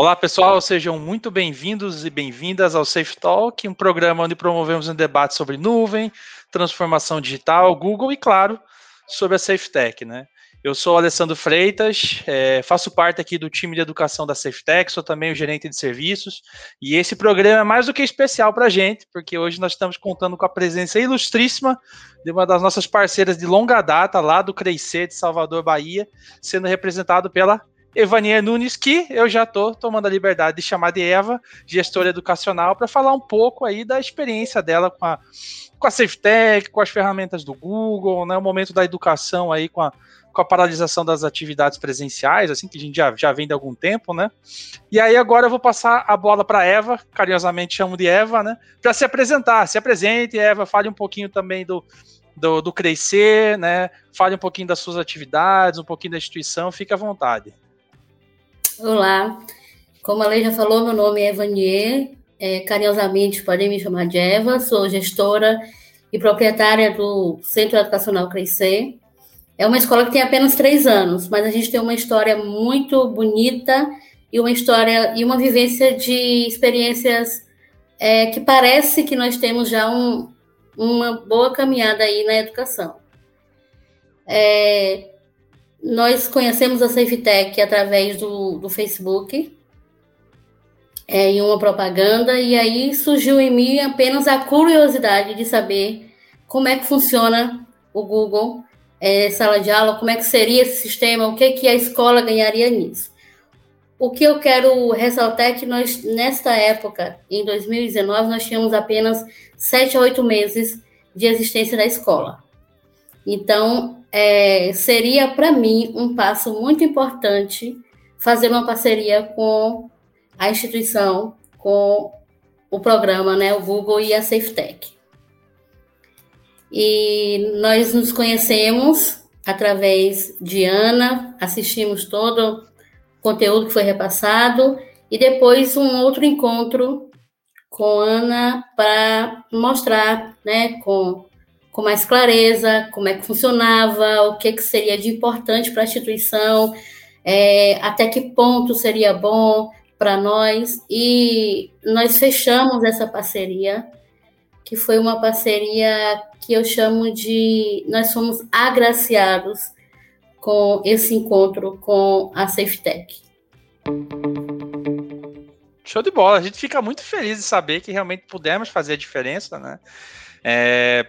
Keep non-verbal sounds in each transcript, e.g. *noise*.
Olá, pessoal, sejam muito bem-vindos e bem-vindas ao Safe Talk, um programa onde promovemos um debate sobre nuvem, transformação digital, Google e, claro, sobre a SafeTech, né? Eu sou Alessandro Freitas, é, faço parte aqui do time de educação da SafeTech, sou também o gerente de serviços, e esse programa é mais do que especial para a gente, porque hoje nós estamos contando com a presença ilustríssima de uma das nossas parceiras de longa data, lá do Crescer de Salvador, Bahia, sendo representado pela Evania Nunes, que eu já estou tomando a liberdade de chamar de Eva, gestora educacional, para falar um pouco aí da experiência dela com a, com a SafeTech, com as ferramentas do Google, né, o momento da educação aí com a, com a paralisação das atividades presenciais, assim, que a gente já, já vem de algum tempo, né? E aí agora eu vou passar a bola para Eva, carinhosamente chamo de Eva, né? Para se apresentar. Se apresente, Eva, fale um pouquinho também do, do, do crescer, né? Fale um pouquinho das suas atividades, um pouquinho da instituição, fique à vontade. Olá, como a lei já falou, meu nome é Evanier, é, carinhosamente podem me chamar de Eva, sou gestora e proprietária do Centro Educacional Crescer. É uma escola que tem apenas três anos, mas a gente tem uma história muito bonita e uma história e uma vivência de experiências é, que parece que nós temos já um, uma boa caminhada aí na educação. É, nós conhecemos a SafeTech através do, do Facebook, é, em uma propaganda, e aí surgiu em mim apenas a curiosidade de saber como é que funciona o Google é, sala de aula, como é que seria esse sistema, o que, que a escola ganharia nisso. O que eu quero ressaltar é que nós, nesta época, em 2019, nós tínhamos apenas sete a oito meses de existência da escola. Então, é, seria para mim um passo muito importante fazer uma parceria com a instituição, com o programa, né, o Google e a SafeTech. E nós nos conhecemos através de Ana, assistimos todo o conteúdo que foi repassado e depois um outro encontro com Ana para mostrar, né, com com mais clareza como é que funcionava, o que, que seria de importante para a instituição, é, até que ponto seria bom para nós. E nós fechamos essa parceria, que foi uma parceria que eu chamo de. Nós fomos agraciados com esse encontro com a SafeTech. Show de bola. A gente fica muito feliz de saber que realmente pudemos fazer a diferença, né? É,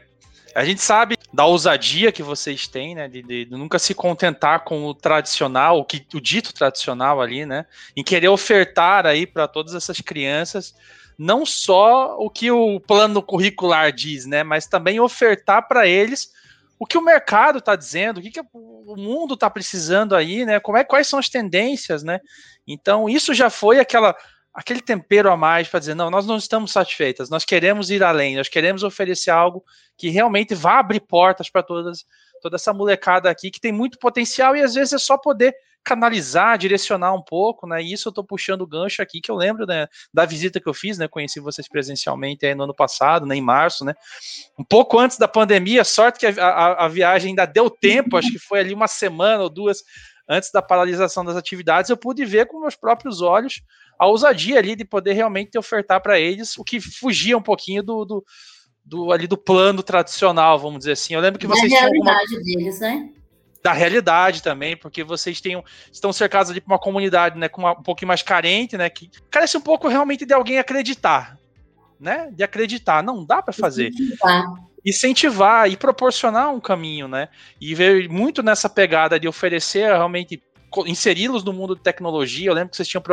a gente sabe da ousadia que vocês têm, né? De, de, nunca se contentar com o tradicional, o, que, o dito tradicional ali, né? Em querer ofertar aí para todas essas crianças não só o que o plano curricular diz, né? Mas também ofertar para eles o que o mercado está dizendo, o que, que, o mundo está precisando aí, né? Como é, quais são as tendências, né? Então, isso já foi aquela aquele tempero a mais para dizer, não, nós não estamos satisfeitas, nós queremos ir além, nós queremos oferecer algo que realmente vá abrir portas para todas toda essa molecada aqui que tem muito potencial e às vezes é só poder canalizar, direcionar um pouco, né? E isso eu estou puxando o gancho aqui que eu lembro né, da visita que eu fiz, né? Conheci vocês presencialmente aí no ano passado, né? Em março, né? Um pouco antes da pandemia, sorte que a, a, a viagem ainda deu tempo, acho que foi ali uma semana ou duas antes da paralisação das atividades, eu pude ver com meus próprios olhos a ousadia ali de poder realmente ofertar para eles o que fugia um pouquinho do, do, do, ali do plano tradicional, vamos dizer assim. Eu lembro que vocês da realidade alguma... deles, né? Da realidade também, porque vocês têm, estão cercados ali por uma comunidade, né, com uma, um pouquinho mais carente, né, que carece um pouco realmente de alguém acreditar, né, de acreditar, não dá para fazer. Incentivar. Incentivar e proporcionar um caminho, né, e ver muito nessa pegada de oferecer realmente inseri-los no mundo de tecnologia. Eu lembro que vocês tinham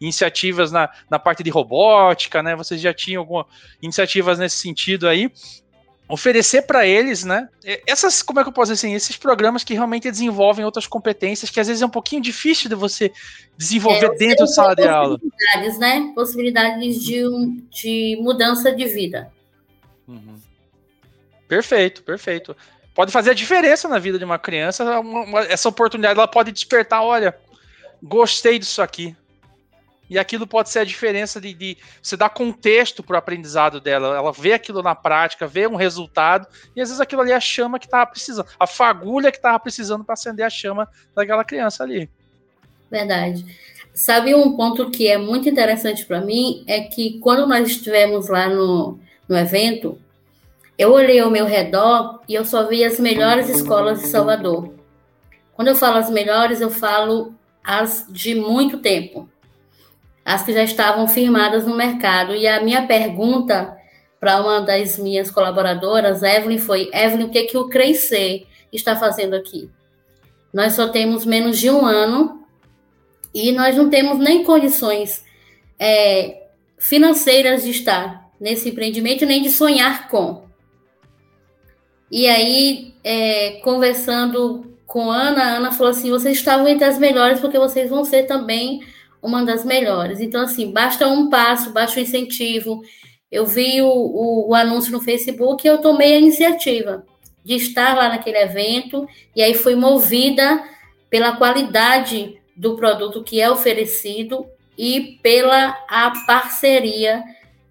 iniciativas na, na parte de robótica, né? Vocês já tinham algumas iniciativas nesse sentido aí. Oferecer para eles, né? Essas, como é que eu posso dizer assim? Esses programas que realmente desenvolvem outras competências que às vezes é um pouquinho difícil de você desenvolver é, dentro da sala de aula. Possibilidades, né? Possibilidades de, de mudança de vida. Uhum. Perfeito, perfeito pode fazer a diferença na vida de uma criança. Uma, uma, essa oportunidade ela pode despertar, olha, gostei disso aqui. E aquilo pode ser a diferença de, de você dar contexto para o aprendizado dela. Ela vê aquilo na prática, vê um resultado, e às vezes aquilo ali é a chama que estava precisando, a fagulha que estava precisando para acender a chama daquela criança ali. Verdade. Sabe um ponto que é muito interessante para mim é que quando nós estivemos lá no, no evento, eu olhei ao meu redor e eu só vi as melhores escolas de Salvador. Quando eu falo as melhores, eu falo as de muito tempo, as que já estavam firmadas no mercado. E a minha pergunta para uma das minhas colaboradoras, Evelyn, foi: Evelyn, o que, que o Crescer está fazendo aqui? Nós só temos menos de um ano e nós não temos nem condições é, financeiras de estar nesse empreendimento, nem de sonhar com. E aí, é, conversando com Ana, a Ana falou assim: vocês estavam entre as melhores, porque vocês vão ser também uma das melhores. Então, assim, basta um passo, basta um incentivo. Eu vi o, o, o anúncio no Facebook e eu tomei a iniciativa de estar lá naquele evento, e aí fui movida pela qualidade do produto que é oferecido e pela a parceria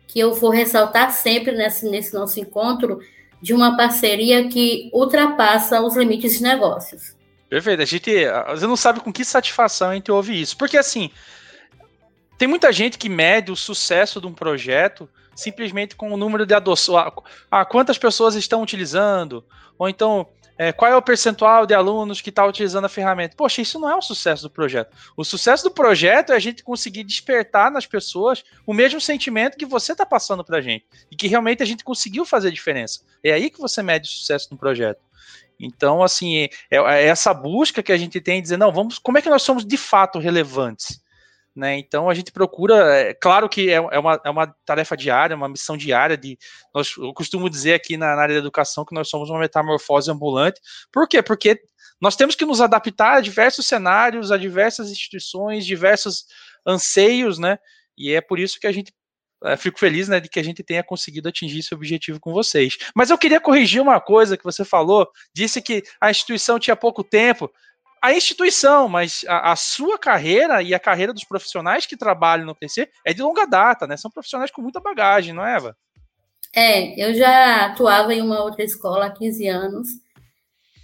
que eu vou ressaltar sempre nesse, nesse nosso encontro, de uma parceria que ultrapassa os limites de negócios. Perfeito. A gente, você não sabe com que satisfação a gente ouve isso. Porque, assim, tem muita gente que mede o sucesso de um projeto simplesmente com o número de adoção. Ah, quantas pessoas estão utilizando? Ou então, é, qual é o percentual de alunos que está utilizando a ferramenta? Poxa, isso não é o sucesso do projeto. O sucesso do projeto é a gente conseguir despertar nas pessoas o mesmo sentimento que você está passando para a gente. E que realmente a gente conseguiu fazer diferença. É aí que você mede o sucesso do projeto. Então, assim, é, é essa busca que a gente tem de dizer, não, vamos, como é que nós somos de fato relevantes? Né? Então a gente procura, é, claro que é, é, uma, é uma tarefa diária, uma missão diária de. Nós, eu costumo dizer aqui na, na, área da educação que nós somos uma metamorfose ambulante. Por quê? Porque nós temos que nos adaptar a diversos cenários, a diversas instituições, diversos anseios, né? E é por isso que a gente é, fico feliz né, de que a gente tenha conseguido atingir esse objetivo com vocês. Mas eu queria corrigir uma coisa que você falou, disse que a instituição tinha pouco tempo a instituição, mas a, a, sua carreira e a carreira dos profissionais que trabalham no PC é de longa data, né? São profissionais com muita bagagem, não é, Eva? É, eu já atuava em uma outra escola há 15 anos,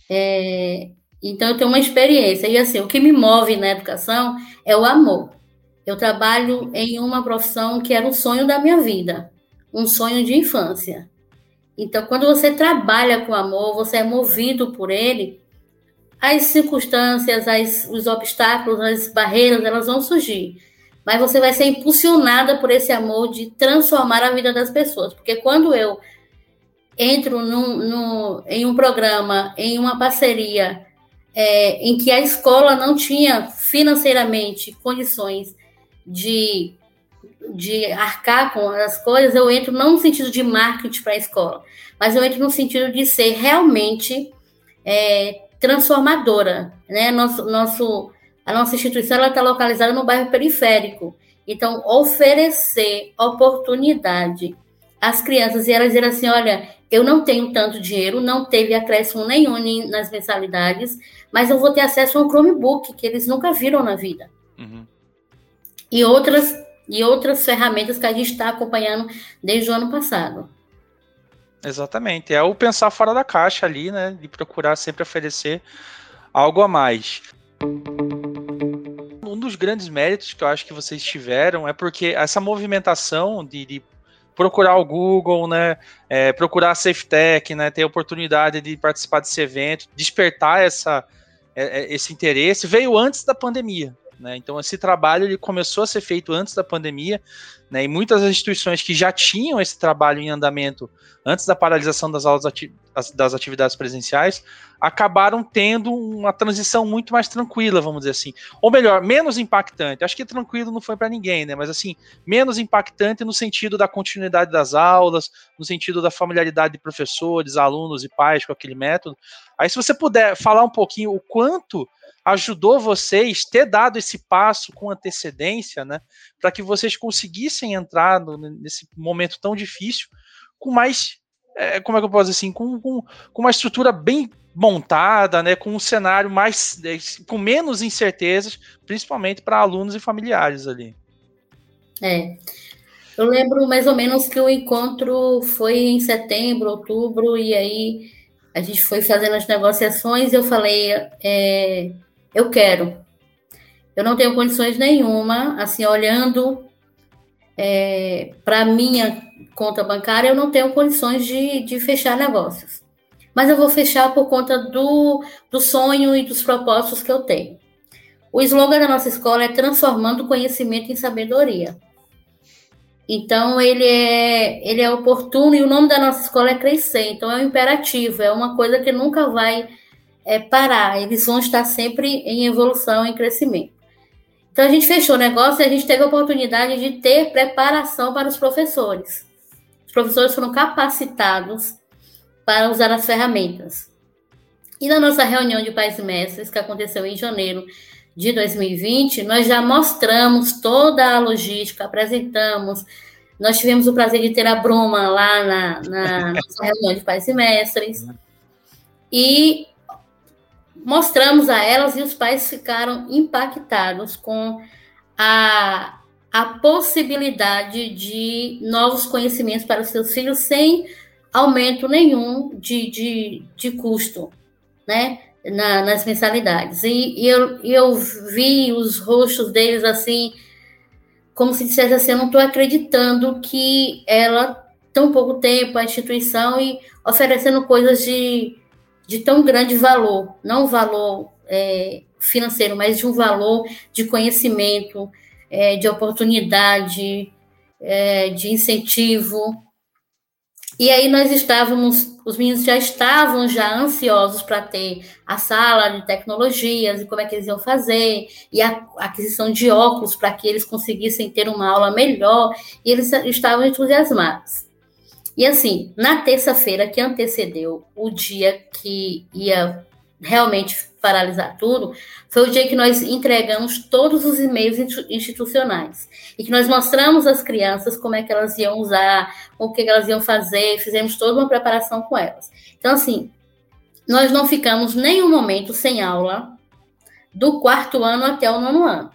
é, então eu tenho uma experiência. E assim, o que me move na educação é o amor. Eu trabalho em uma profissão que era um sonho da minha vida, um sonho de infância. Então, quando você trabalha com amor, você é movido por ele, as circunstâncias, as, os obstáculos, as barreiras, elas vão surgir. Mas você vai ser impulsionada por esse amor de transformar a vida das pessoas. Porque quando eu entro num, num, em um programa, em uma parceria, é, em que a escola não tinha financeiramente condições de, de arcar com as coisas, eu entro não no sentido de marketing para a escola, mas eu entro no sentido de ser realmente é, transformadora, né? Nosso, nosso, a nossa instituição está localizada no bairro periférico. Então, oferecer oportunidade às crianças e elas dizer assim: olha, eu não tenho tanto dinheiro, não teve acréscimo nenhum nas mensalidades, mas eu vou ter acesso a um Chromebook que eles nunca viram na vida. Uhum. E outras e outras ferramentas que a gente está acompanhando desde o ano passado. Exatamente. É o pensar fora da caixa ali, né? De procurar sempre oferecer algo a mais. Um dos grandes méritos que eu acho que vocês tiveram é porque essa movimentação de, de procurar o Google, né? É, procurar a SafeTech, né? Ter a oportunidade de participar desse evento, despertar essa, é, é, esse interesse, veio antes da pandemia. Né? Então esse trabalho ele começou a ser feito antes da pandemia, né? E muitas instituições que já tinham esse trabalho em andamento antes da paralisação das aulas ati das atividades presenciais acabaram tendo uma transição muito mais tranquila, vamos dizer assim, ou melhor, menos impactante. Acho que tranquilo não foi para ninguém, né? Mas assim, menos impactante no sentido da continuidade das aulas, no sentido da familiaridade de professores, alunos e pais com aquele método. Aí se você puder falar um pouquinho o quanto ajudou vocês ter dado esse passo com antecedência, né, para que vocês conseguissem entrar no, nesse momento tão difícil com mais, é, como é que eu posso dizer assim, com, com, com uma estrutura bem montada, né, com um cenário mais, é, com menos incertezas, principalmente para alunos e familiares ali. É. Eu lembro mais ou menos que o encontro foi em setembro, outubro, e aí a gente foi fazendo as negociações. Eu falei, é, eu quero. eu não tenho condições nenhuma, assim, olhando é, para minha conta bancária, eu não tenho condições de, de fechar negócios. Mas eu vou fechar por conta do, do sonho e dos propósitos que eu tenho. O slogan da nossa escola é transformando conhecimento em sabedoria. Então ele é ele é oportuno e o nome da nossa escola é crescer. Então é um imperativo, é uma coisa que nunca vai é, parar. Eles vão estar sempre em evolução, em crescimento. Então a gente fechou o negócio e a gente teve a oportunidade de ter preparação para os professores. Os professores foram capacitados para usar as ferramentas. E na nossa reunião de pais e mestres, que aconteceu em janeiro de 2020, nós já mostramos toda a logística, apresentamos. Nós tivemos o prazer de ter a Bruma lá na, na nossa reunião de pais e mestres. E mostramos a elas e os pais ficaram impactados com a, a possibilidade de novos conhecimentos para os seus filhos sem aumento nenhum de, de, de custo, né? Na, nas mensalidades. E, e eu, eu vi os rostos deles assim, como se dissesse assim: eu não estou acreditando que ela, tão pouco tempo, a instituição, e oferecendo coisas de de tão grande valor, não valor é, financeiro, mas de um valor de conhecimento, é, de oportunidade, é, de incentivo. E aí nós estávamos, os meninos já estavam já ansiosos para ter a sala de tecnologias e como é que eles iam fazer, e a aquisição de óculos para que eles conseguissem ter uma aula melhor, e eles estavam entusiasmados. E assim, na terça-feira que antecedeu o dia que ia realmente paralisar tudo, foi o dia que nós entregamos todos os e-mails institucionais e que nós mostramos às crianças como é que elas iam usar, o que elas iam fazer, fizemos toda uma preparação com elas. Então, assim, nós não ficamos nenhum momento sem aula do quarto ano até o nono ano.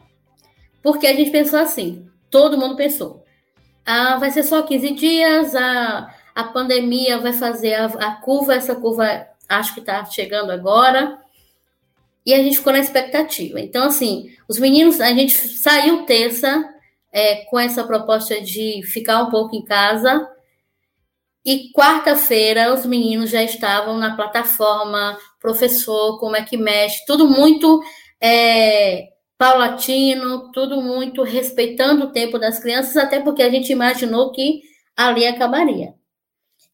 Porque a gente pensou assim, todo mundo pensou, ah, vai ser só 15 dias, a, a pandemia vai fazer a, a curva, essa curva acho que está chegando agora. E a gente ficou na expectativa. Então, assim, os meninos, a gente saiu terça é, com essa proposta de ficar um pouco em casa. E quarta-feira os meninos já estavam na plataforma, professor, como é que mexe, tudo muito é, paulatino, tudo muito respeitando o tempo das crianças, até porque a gente imaginou que ali acabaria.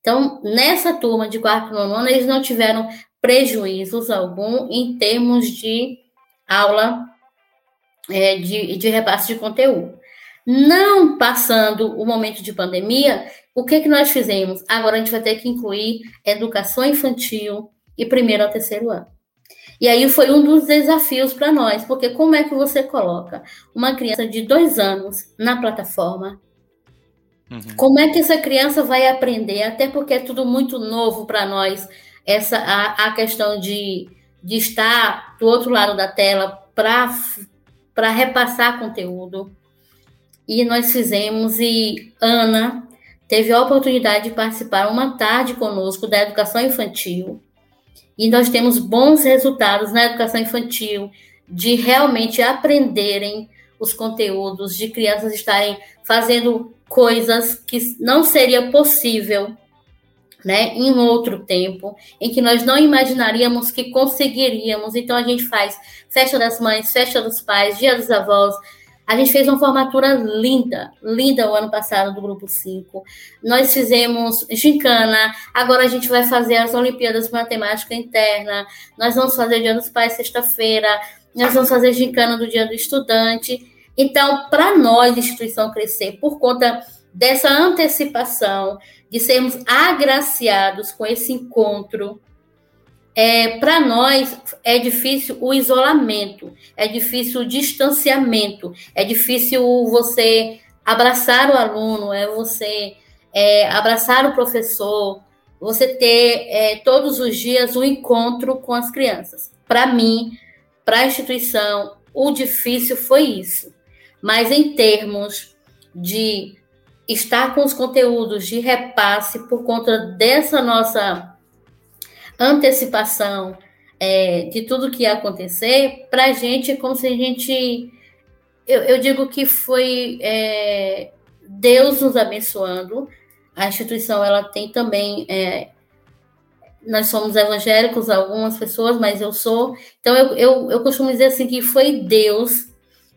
Então, nessa turma de quarto nono eles não tiveram prejuízos algum em termos de aula é, de, de repasse de conteúdo. Não passando o momento de pandemia, o que, que nós fizemos? Agora a gente vai ter que incluir educação infantil e primeiro ao terceiro ano. E aí foi um dos desafios para nós, porque como é que você coloca uma criança de dois anos na plataforma? Uhum. Como é que essa criança vai aprender? Até porque é tudo muito novo para nós, essa a, a questão de, de estar do outro lado da tela para repassar conteúdo. E nós fizemos, e Ana teve a oportunidade de participar uma tarde conosco da educação infantil e nós temos bons resultados na educação infantil, de realmente aprenderem os conteúdos, de crianças estarem fazendo coisas que não seria possível né, em outro tempo, em que nós não imaginaríamos que conseguiríamos. Então a gente faz festa das mães, festa dos pais, dia dos avós, a gente fez uma formatura linda, linda o ano passado do Grupo 5. Nós fizemos gincana, agora a gente vai fazer as Olimpíadas Matemática Interna, nós vamos fazer Dia dos Pais sexta-feira, nós vamos fazer gincana do Dia do Estudante. Então, para nós, instituição crescer, por conta dessa antecipação, de sermos agraciados com esse encontro, é, para nós é difícil o isolamento, é difícil o distanciamento, é difícil você abraçar o aluno, é você é, abraçar o professor, você ter é, todos os dias um encontro com as crianças. Para mim, para a instituição, o difícil foi isso. Mas em termos de estar com os conteúdos de repasse por conta dessa nossa antecipação, é, de tudo que ia acontecer, para a gente é como se a gente. Eu, eu digo que foi é, Deus nos abençoando. A instituição ela tem também. É, nós somos evangélicos, algumas pessoas, mas eu sou. Então eu, eu, eu costumo dizer assim que foi Deus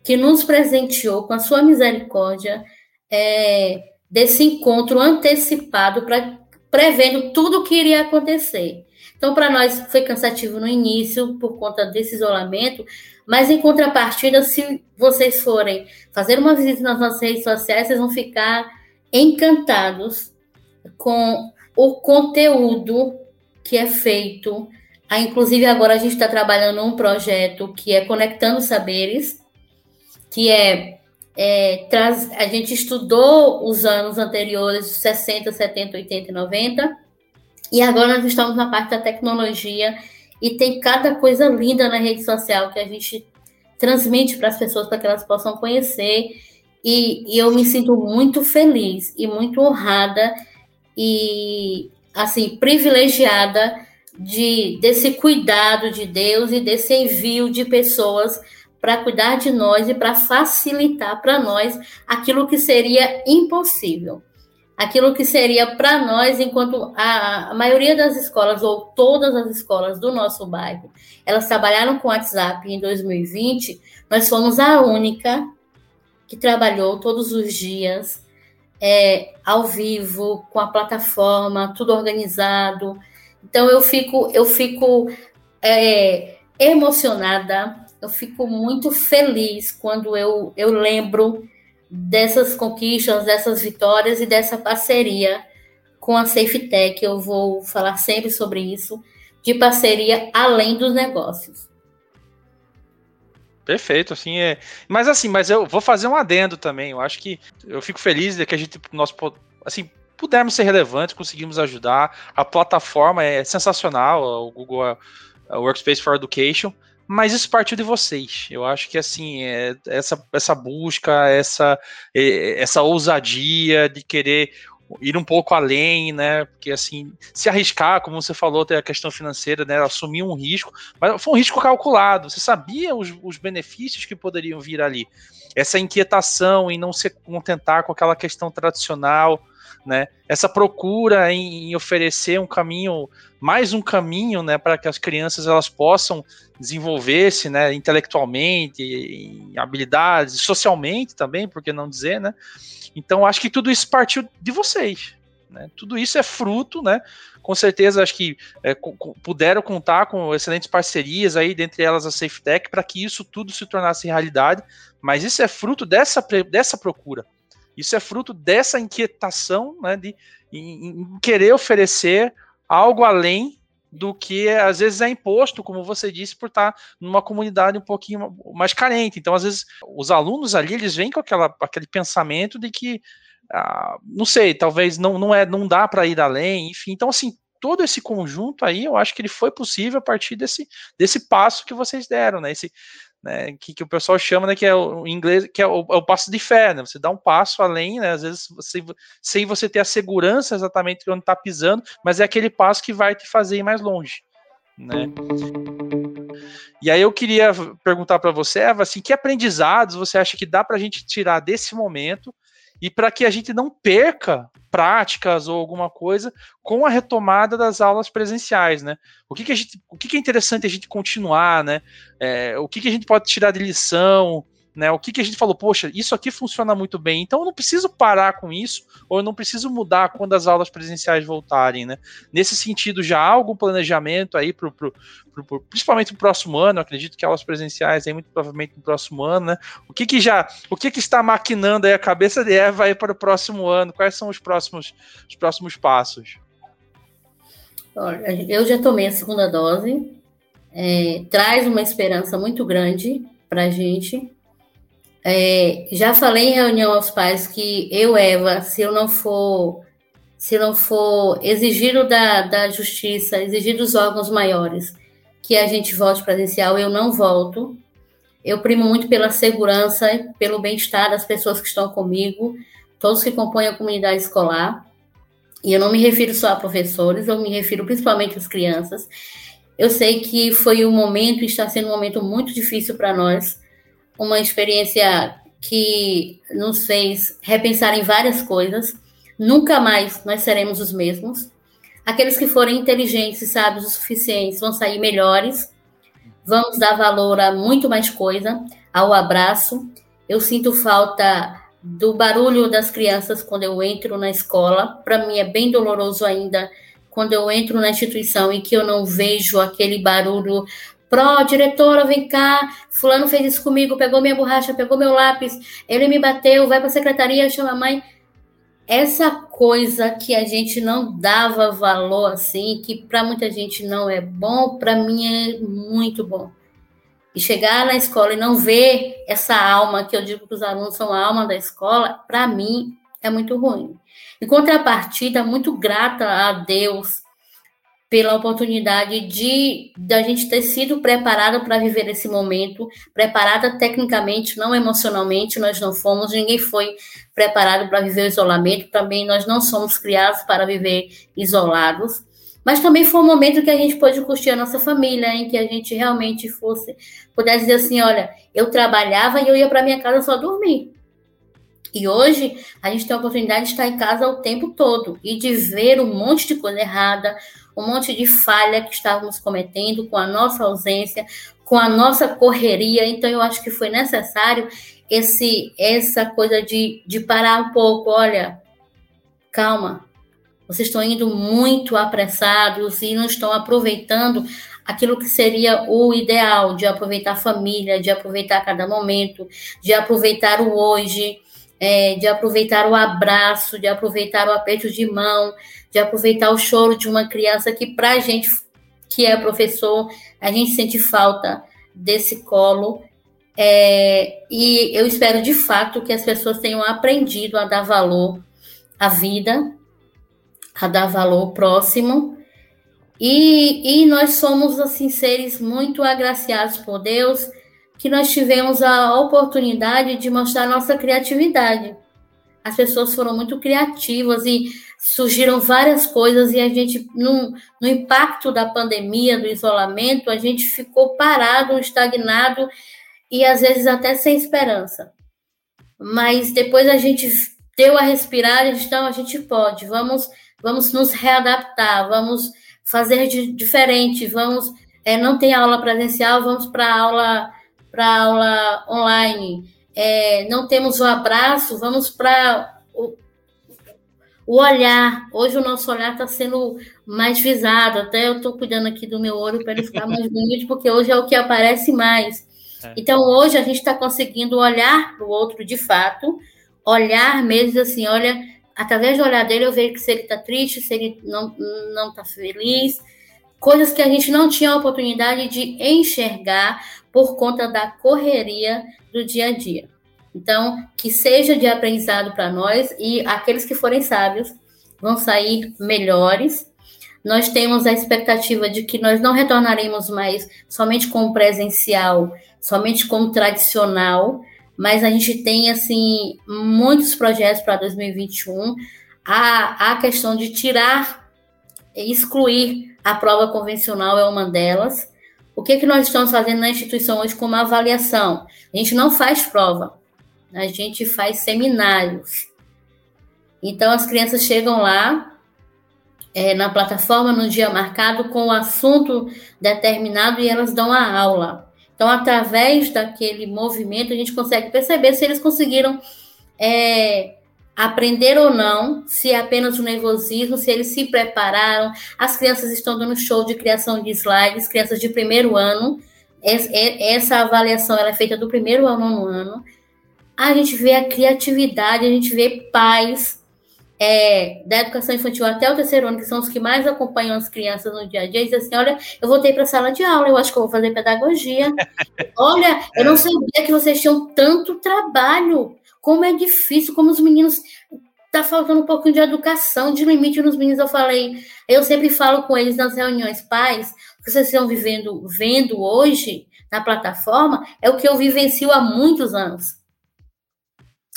que nos presenteou com a sua misericórdia é, desse encontro antecipado para prevendo tudo o que iria acontecer. Então, para nós foi cansativo no início por conta desse isolamento, mas em contrapartida, se vocês forem fazer uma visita nas nossas redes sociais, vocês vão ficar encantados com o conteúdo que é feito. Ah, inclusive, agora a gente está trabalhando um projeto que é Conectando Saberes, que é, é traz, a gente estudou os anos anteriores, 60, 70, 80 e 90, e agora nós estamos na parte da tecnologia e tem cada coisa linda na rede social que a gente transmite para as pessoas para que elas possam conhecer. E, e, eu me sinto muito feliz e muito honrada e assim privilegiada de desse cuidado de Deus e desse envio de pessoas para cuidar de nós e para facilitar para nós aquilo que seria impossível aquilo que seria para nós, enquanto a, a, maioria das escolas, ou todas as escolas do nosso bairro, elas trabalharam com WhatsApp em 2020, nós fomos a única que trabalhou todos os dias, é, ao vivo, com a plataforma, tudo organizado. Então eu fico, eu fico é, emocionada, eu fico muito feliz quando eu, eu lembro dessas conquistas, dessas vitórias e dessa parceria com a SafeTech. Eu vou falar sempre sobre isso, de parceria além dos negócios. Perfeito, assim é. Mas assim, mas eu vou fazer um adendo também. Eu acho que eu fico feliz de que a gente nós assim pudermos ser relevantes, conseguimos ajudar. A plataforma é sensacional, o Google Workspace for Education mas isso partiu de vocês. Eu acho que assim, é, essa, essa busca, essa, é, essa ousadia de querer ir um pouco além, né? Porque assim, se arriscar, como você falou, tem a questão financeira, né? Assumir um risco, mas foi um risco calculado. Você sabia os, os benefícios que poderiam vir ali. Essa inquietação em não se contentar com aquela questão tradicional, né? Essa procura em, em oferecer um caminho, mais um caminho, né, para que as crianças elas possam desenvolver-se, né, intelectualmente, em habilidades, socialmente também, por que não dizer, né? Então, acho que tudo isso partiu de vocês, né? Tudo isso é fruto, né? Com certeza, acho que é, puderam contar com excelentes parcerias aí, dentre elas a SafeTech, para que isso tudo se tornasse realidade. Mas isso é fruto dessa, dessa procura. Isso é fruto dessa inquietação, né? De em, em querer oferecer algo além do que às vezes é imposto, como você disse, por estar numa comunidade um pouquinho mais carente. Então, às vezes, os alunos ali, eles vêm com aquela, aquele pensamento de que, ah, não sei, talvez não, não, é, não dá para ir além, enfim. Então, assim, todo esse conjunto aí, eu acho que ele foi possível a partir desse, desse passo que vocês deram, né? Esse, né, que, que, o pessoal chama, né, que é o inglês, que é o, é o, passo de fé, né, você dá um passo além, né, às vezes você, sem você ter a segurança exatamente de onde está pisando, mas é aquele passo que vai te fazer ir mais longe, né. E aí eu queria perguntar para você, Eva, assim, que aprendizados você acha que dá para a gente tirar desse momento e para que a gente não perca práticas ou alguma coisa com a retomada das aulas presenciais, né? O que, que gente, o que, que é interessante a gente continuar, né? É, o que, que a gente pode tirar de lição? Né, o que, que a gente falou, poxa, isso aqui funciona muito bem, então eu não preciso parar com isso, ou eu não preciso mudar quando as aulas presenciais voltarem, né? Nesse sentido, já há algum planejamento aí, pro, pro, pro, principalmente no próximo ano, acredito que aulas presenciais aí muito provavelmente no próximo ano, né? O que que já, o que que está maquinando aí a cabeça de Eva aí para o próximo ano? Quais são os próximos, os próximos passos? Eu já tomei a segunda dose, é, traz uma esperança muito grande para a gente. É, já falei em reunião aos pais que eu, Eva, se eu não for, se não for exigido da, da justiça, exigir dos órgãos maiores que a gente volte presencial, eu não volto. Eu primo muito pela segurança, pelo bem-estar das pessoas que estão comigo, todos que compõem a comunidade escolar. E eu não me refiro só a professores, eu me refiro principalmente às crianças. Eu sei que foi um momento, está sendo um momento muito difícil para nós, uma experiência que nos fez repensar em várias coisas. Nunca mais nós seremos os mesmos. Aqueles que forem inteligentes e sábios o suficiente vão sair melhores. Vamos dar valor a muito mais coisa, ao abraço. Eu sinto falta do barulho das crianças quando eu entro na escola. Para mim é bem doloroso ainda quando eu entro na instituição e que eu não vejo aquele barulho. Pró, diretora, vem cá, fulano fez isso comigo, pegou minha borracha, pegou meu lápis, ele me bateu, vai para a secretaria, chama a mãe. Essa coisa que a gente não dava valor assim, que para muita gente não é bom, para mim é muito bom. E chegar na escola e não ver essa alma, que eu digo que os alunos são a alma da escola, para mim é muito ruim. Em contrapartida, muito grata a Deus pela oportunidade de da gente ter sido preparada para viver esse momento, preparada tecnicamente, não emocionalmente, nós não fomos, ninguém foi preparado para viver o isolamento, também nós não somos criados para viver isolados, mas também foi um momento que a gente pôde curtir a nossa família, em que a gente realmente fosse, pudesse dizer assim, olha, eu trabalhava e eu ia para minha casa só dormir. E hoje a gente tem a oportunidade de estar em casa o tempo todo e de ver um monte de coisa errada, um monte de falha que estávamos cometendo com a nossa ausência, com a nossa correria. Então eu acho que foi necessário esse essa coisa de, de parar um pouco. Olha, calma, vocês estão indo muito apressados e não estão aproveitando aquilo que seria o ideal de aproveitar a família, de aproveitar cada momento, de aproveitar o hoje é, de aproveitar o abraço, de aproveitar o aperto de mão, de aproveitar o choro de uma criança que, para a gente que é professor, a gente sente falta desse colo. É, e eu espero de fato que as pessoas tenham aprendido a dar valor à vida, a dar valor próximo. E, e nós somos assim seres muito agraciados por Deus que nós tivemos a oportunidade de mostrar nossa criatividade. As pessoas foram muito criativas e surgiram várias coisas e a gente, no, no impacto da pandemia, do isolamento, a gente ficou parado, estagnado e às vezes até sem esperança. Mas depois a gente deu a respirar e então a gente pode, vamos, vamos nos readaptar, vamos fazer de diferente, vamos, é, não tem aula presencial, vamos para aula para aula online, é, não temos o abraço, vamos para o, o, olhar. Hoje o nosso olhar está sendo mais visado, até eu estou cuidando aqui do meu olho para ele ficar mais *laughs* bonito, porque hoje é o que aparece mais. É. Então, hoje a gente está conseguindo olhar para o outro de fato, olhar mesmo assim, olha, através do olhar dele eu vejo se ele está triste, se ele não está feliz, coisas que a gente não tinha a oportunidade de enxergar por conta da correria do dia a dia. Então, que seja de aprendizado para nós e aqueles que forem sábios vão sair melhores. Nós temos a expectativa de que nós não retornaremos mais somente com o presencial, somente com o tradicional, mas a gente tem assim muitos projetos para 2021. A, a questão de tirar, excluir a prova convencional é uma delas. O que, que nós estamos fazendo na instituição hoje como avaliação? A gente não faz prova, a gente faz seminários. Então, as crianças chegam lá é, na plataforma no dia marcado com o assunto determinado e elas dão a aula. Então, através daquele movimento, a gente consegue perceber se eles conseguiram é, aprender ou não, se é apenas o nervosismo, se eles se prepararam. As crianças estão dando show de criação de slides, crianças de primeiro ano. Essa avaliação ela é feita do primeiro ao nono ano. A gente vê a criatividade, a gente vê pais é, da educação infantil até o terceiro ano, que são os que mais acompanham as crianças no dia a dia, e dizem assim: olha, eu voltei para a sala de aula, eu acho que eu vou fazer pedagogia. *laughs* olha, eu não sabia que vocês tinham tanto trabalho como é difícil, como os meninos tá faltando um pouquinho de educação, de limite nos meninos. Eu falei, eu sempre falo com eles nas reuniões pais, o que vocês estão vivendo, vendo hoje na plataforma é o que eu vivencio há muitos anos.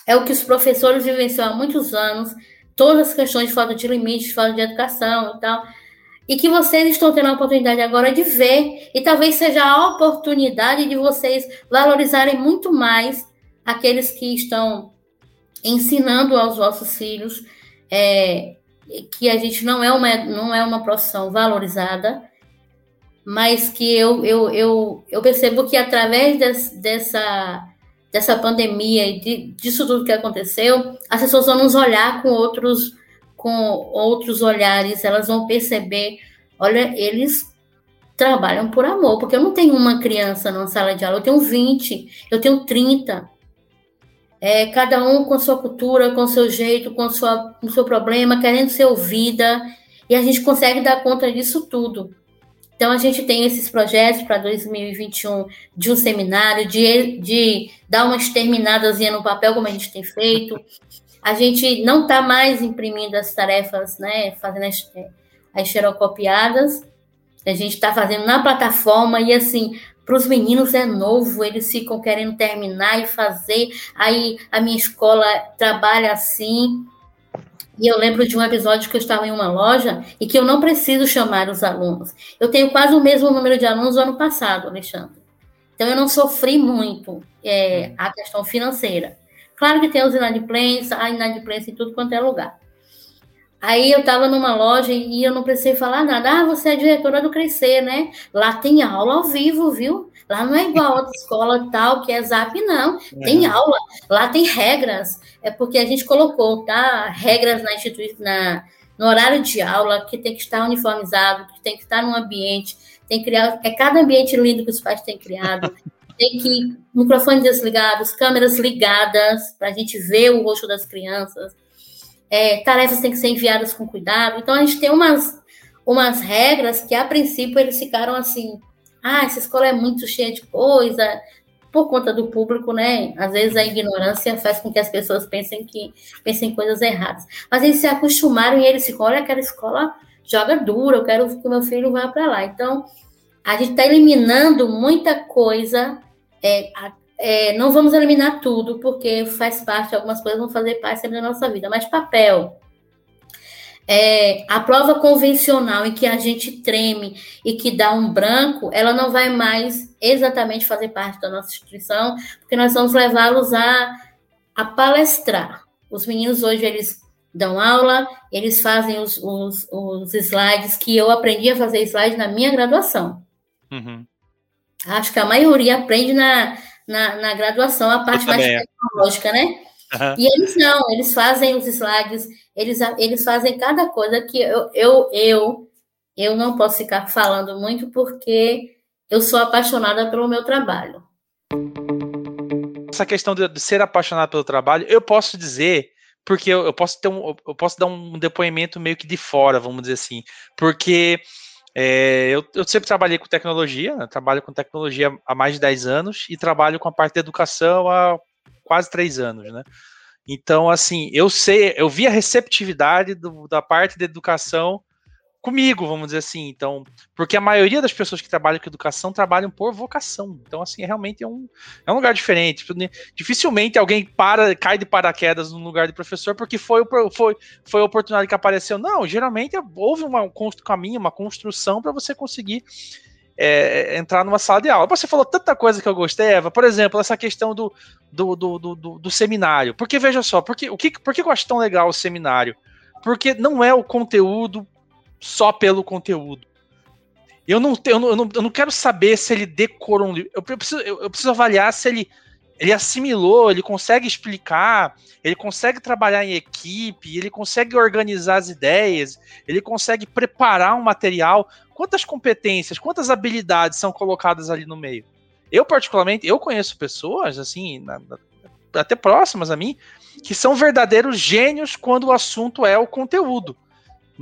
É o que os professores vivenciam há muitos anos, todas as questões de falta de limite, de falta de educação e tal. e que vocês estão tendo a oportunidade agora de ver, e talvez seja a oportunidade de vocês valorizarem muito mais aqueles que estão ensinando aos vossos filhos é, que a gente não é uma, não é uma profissão valorizada, mas que eu, eu, eu, eu percebo que através des, dessa, dessa pandemia e de, disso tudo que aconteceu, as pessoas vão nos olhar com outros, com outros olhares, elas vão perceber, olha, eles trabalham por amor, porque eu não tenho uma criança numa sala de aula, eu tenho 20, eu tenho 30. É, cada um com sua cultura, com seu jeito, com, sua, com seu problema, querendo ser ouvida, e a gente consegue dar conta disso tudo. Então, a gente tem esses projetos para 2021 de um seminário, de, de dar umas terminadas no papel, como a gente tem feito. A gente não está mais imprimindo as tarefas, né, fazendo as, as xerocopiadas. A gente está fazendo na plataforma e, assim, para os meninos é novo, eles ficam querendo terminar e fazer. Aí a minha escola trabalha assim. E eu lembro de um episódio que eu estava em uma loja e que eu não preciso chamar os alunos. Eu tenho quase o mesmo número de alunos do ano passado, Alexandre. Então eu não sofri muito é, a questão financeira. Claro que tem os inadimplentes, a inadimplência em tudo quanto é lugar. Aí eu estava numa loja e eu não precisei falar nada. Ah, você é diretora do Crescer, né? Lá tem aula ao vivo, viu? Lá não é igual a outra escola tal, que é zap, não. Tem uhum. aula. Lá tem regras. É porque a gente colocou, tá? Regras na instituição, na, no horário de aula, que tem que estar uniformizado, que tem que estar num ambiente, tem que criar. É cada ambiente lindo que os pais têm criado. *laughs* tem que microfones desligados, câmeras ligadas, para a gente ver o rosto das crianças é, tarefas têm que ser enviadas com cuidado. Então, a gente tem umas, umas regras que, a princípio, eles ficaram assim: ah, essa escola é muito cheia de coisa, por conta do público, né? Às vezes a ignorância faz com que as pessoas pensem que pensem coisas erradas. Mas eles se acostumaram e eles ficam: olha, aquela escola joga dura, eu quero que meu filho vá para lá. Então, a gente está eliminando muita coisa. É, é, não vamos eliminar tudo, porque faz parte, algumas coisas vão fazer parte sempre da nossa vida, mas papel. É, a prova convencional em que a gente treme e que dá um branco, ela não vai mais exatamente fazer parte da nossa instituição, porque nós vamos levá-los a, a palestrar. Os meninos hoje, eles dão aula, eles fazem os, os, os slides que eu aprendi a fazer slide na minha graduação. Uhum. Acho que a maioria aprende na, na, na graduação, a parte mais tecnológica, né? Uhum. E eles não, eles fazem os slides, eles, eles fazem cada coisa que eu, eu, eu, eu não posso ficar falando muito porque eu sou apaixonada pelo meu trabalho. Essa questão de, de ser apaixonada pelo trabalho, eu posso dizer porque eu, eu, posso ter um, eu posso dar um depoimento meio que de fora, vamos dizer assim, porque é, eu, eu, sempre trabalhei com tecnologia, né? trabalho com tecnologia há mais de 10 anos e trabalho com a parte da educação há quase 3 anos, né? Então, assim, eu sei, eu vi a receptividade do, da parte da educação comigo, vamos dizer assim. Então, porque a maioria das pessoas que trabalham com educação trabalham por vocação. Então, assim, é realmente é um, é um lugar diferente. Dificilmente alguém para, cai de paraquedas no lugar de professor porque foi, foi, foi a oportunidade que apareceu. Não, geralmente houve uma, um caminho, uma construção para você conseguir é, entrar numa sala de aula. Você falou tanta coisa que eu gostei, Eva. Por exemplo, essa questão do, do, do, do, do, do seminário. Porque, veja só, porque, o que, por que eu acho tão legal o seminário? Porque não é o conteúdo só pelo conteúdo. Eu não, eu não, eu não, quero saber se ele decorou um livro. Eu preciso, eu, eu preciso avaliar se ele, ele assimilou, ele consegue explicar, ele consegue trabalhar em equipe, ele consegue organizar as ideias, ele consegue preparar um material. Quantas competências, quantas habilidades são colocadas ali no meio? Eu, particularmente, eu conheço pessoas, assim, na, na, até próximas a mim, que são verdadeiros gênios quando o assunto é o conteúdo.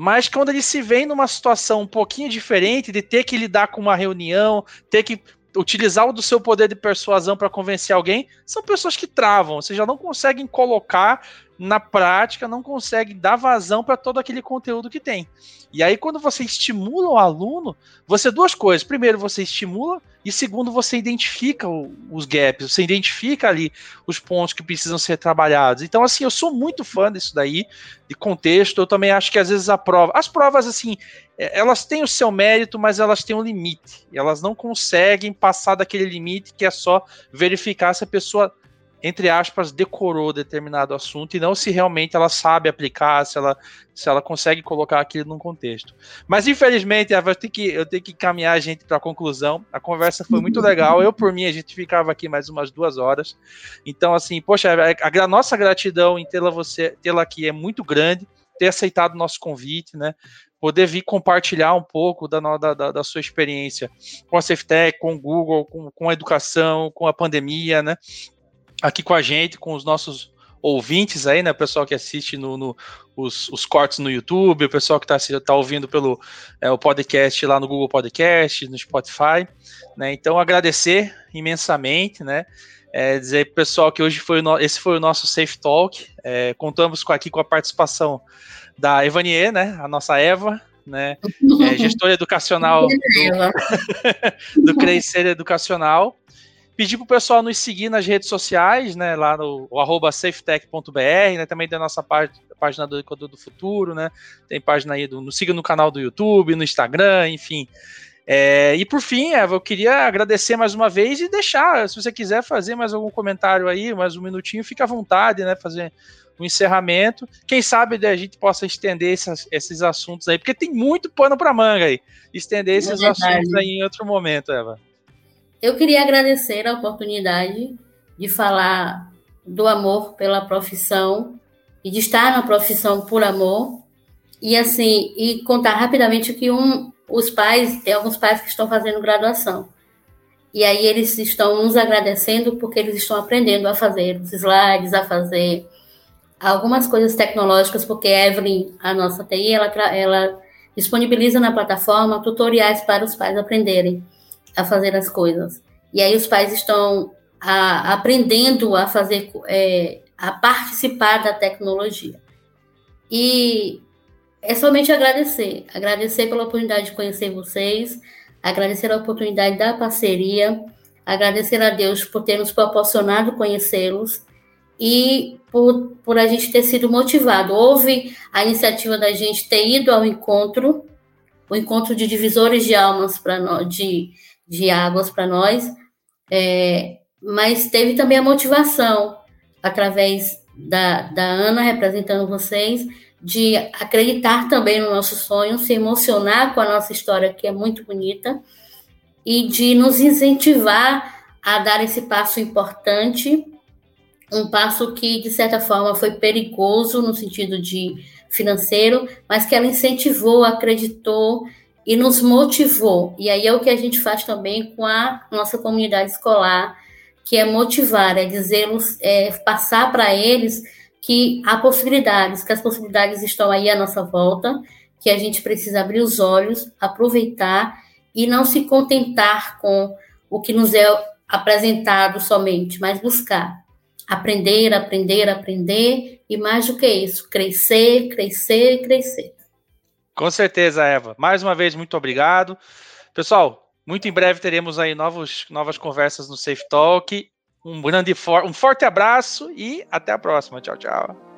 Mas quando ele se vê numa situação um pouquinho diferente, de ter que lidar com uma reunião, ter que utilizar o do seu poder de persuasão para convencer alguém, são pessoas que travam, vocês já não conseguem colocar na prática não consegue dar vazão para todo aquele conteúdo que tem. E aí, quando você estimula o aluno, você duas coisas. Primeiro, você estimula, e segundo, você identifica o, os gaps, você identifica ali os pontos que precisam ser trabalhados. Então, assim, eu sou muito fã disso daí, de contexto. Eu também acho que às vezes a prova. As provas, assim, é, elas têm o seu mérito, mas elas têm um limite. Elas não conseguem passar daquele limite que é só verificar se a pessoa entre aspas, decorou determinado assunto e não se realmente ela sabe aplicar, se ela, se ela consegue colocar aquilo num contexto. Mas infelizmente, eu tenho que, eu tenho que caminhar a gente para a conclusão. A conversa foi muito legal. Eu, por mim, a gente ficava aqui mais umas duas horas. Então, assim, poxa, a, a nossa gratidão em tê-la você, tê-la aqui é muito grande, ter aceitado o nosso convite, né? poder vir compartilhar um pouco da, da, da sua experiência com a SafeTech, com o Google, com, com a educação, com a pandemia, né? Aqui com a gente, com os nossos ouvintes aí, né? O pessoal que assiste no, no os, os, cortes no YouTube, o pessoal que está tá ouvindo pelo é, o podcast lá no Google Podcast, no Spotify, né? Então agradecer imensamente, né? É, dizer pro pessoal que hoje foi no, esse foi o nosso Safe Talk. É, contamos com, aqui com a participação da Evanier, né? A nossa Eva, né? É, gestora educacional *laughs* do, *laughs* do Crescer Educacional. Pedir pro pessoal nos seguir nas redes sociais, né? Lá no arroba safetech.br, né? Também tem a nossa parte, página do Educador do Futuro, né? Tem página aí do. Nos siga no canal do YouTube, no Instagram, enfim. É, e por fim, Eva, eu queria agradecer mais uma vez e deixar, se você quiser fazer mais algum comentário aí, mais um minutinho, fica à vontade, né? Fazer um encerramento. Quem sabe né, a gente possa estender esses, esses assuntos aí, porque tem muito pano para manga aí. Estender esses é assuntos aí em outro momento, Eva. Eu queria agradecer a oportunidade de falar do amor pela profissão e de estar na profissão por amor. E assim e contar rapidamente que um os pais tem alguns pais que estão fazendo graduação. E aí eles estão nos agradecendo porque eles estão aprendendo a fazer os slides a fazer algumas coisas tecnológicas porque a Evelyn a nossa TI ela ela disponibiliza na plataforma tutoriais para os pais aprenderem a fazer as coisas. E aí os pais estão a, aprendendo a fazer, é, a participar da tecnologia. E é somente agradecer, agradecer pela oportunidade de conhecer vocês, agradecer a oportunidade da parceria, agradecer a Deus por ter nos proporcionado conhecê-los e por, por a gente ter sido motivado. Houve a iniciativa da gente ter ido ao encontro, o encontro de divisores de almas para nós, de de águas para nós, é, mas teve também a motivação, através da, da Ana representando vocês, de acreditar também no nosso sonho, se emocionar com a nossa história, que é muito bonita, e de nos incentivar a dar esse passo importante, um passo que, de certa forma, foi perigoso no sentido de financeiro, mas que ela incentivou, acreditou e nos motivou. E aí é o que a gente faz também com a nossa comunidade escolar, que é motivar, é dizê-los, é passar para eles que há possibilidades, que as possibilidades estão aí à nossa volta, que a gente precisa abrir os olhos, aproveitar e não se contentar com o que nos é apresentado somente, mas buscar aprender, aprender, aprender e mais do que isso, crescer, crescer, crescer. Com certeza, Eva. Mais uma vez, muito obrigado. Pessoal, muito em breve teremos aí novos, novas conversas no Safe Talk. Um grande um forte abraço e até a próxima. Tchau, tchau.